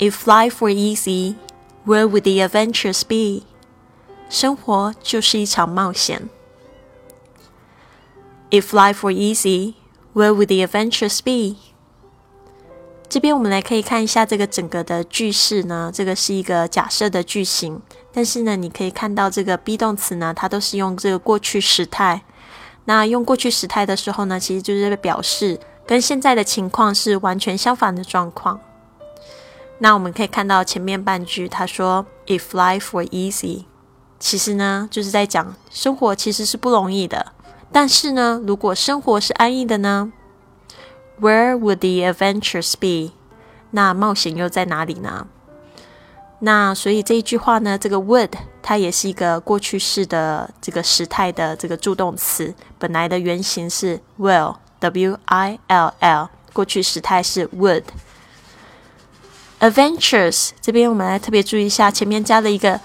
If life were easy, where would the adventures be? 生活就是一场冒险。If life were easy, where would the adventures be? 这边我们来可以看一下这个整个的句式呢，这个是一个假设的句型，但是呢，你可以看到这个 be 动词呢，它都是用这个过去时态。那用过去时态的时候呢，其实就是表示跟现在的情况是完全相反的状况。那我们可以看到前面半句，他说 "If life were easy"，其实呢就是在讲生活其实是不容易的。但是呢，如果生活是安逸的呢？Where would the adventures be？那冒险又在哪里呢？那所以这一句话呢，这个 would 它也是一个过去式的这个时态的这个助动词，本来的原型是 will，w i l l，过去时态是 would。Adventures 这边我们来特别注意一下，前面加了一个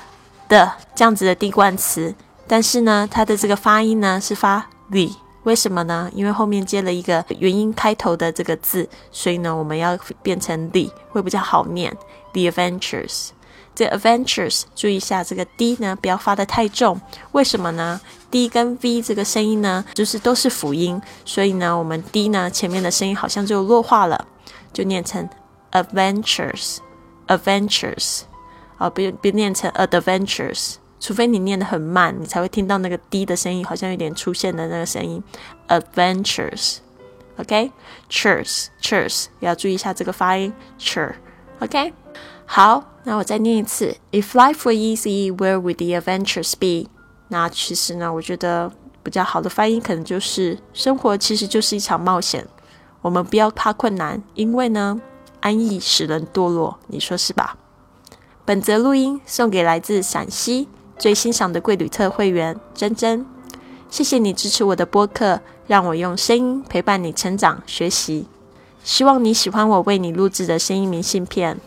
的这样子的地冠词，但是呢，它的这个发音呢是发 d，。为什么呢？因为后面接了一个元音开头的这个字，所以呢，我们要变成 the 会比较好念。The adventures，这 adventures，注意一下这个 d 呢，不要发的太重。为什么呢？d 跟 v 这个声音呢，就是都是辅音，所以呢，我们 d 呢前面的声音好像就弱化了，就念成 adventures，adventures，啊，别别念成 adventures。除非你念得很慢，你才会听到那个 d 的声音，好像有点出现的那个声音。Adventures，OK，cheers，cheers，要注意一下这个发音，cheer，OK，。好，那我再念一次。If life were easy, where would the adventures be？那其实呢，我觉得比较好的翻译可能就是生活其实就是一场冒险。我们不要怕困难，因为呢，安逸使人堕落。你说是吧？本则录音送给来自陕西。最欣赏的贵旅特会员珍珍，谢谢你支持我的播客，让我用声音陪伴你成长学习。希望你喜欢我为你录制的声音明信片。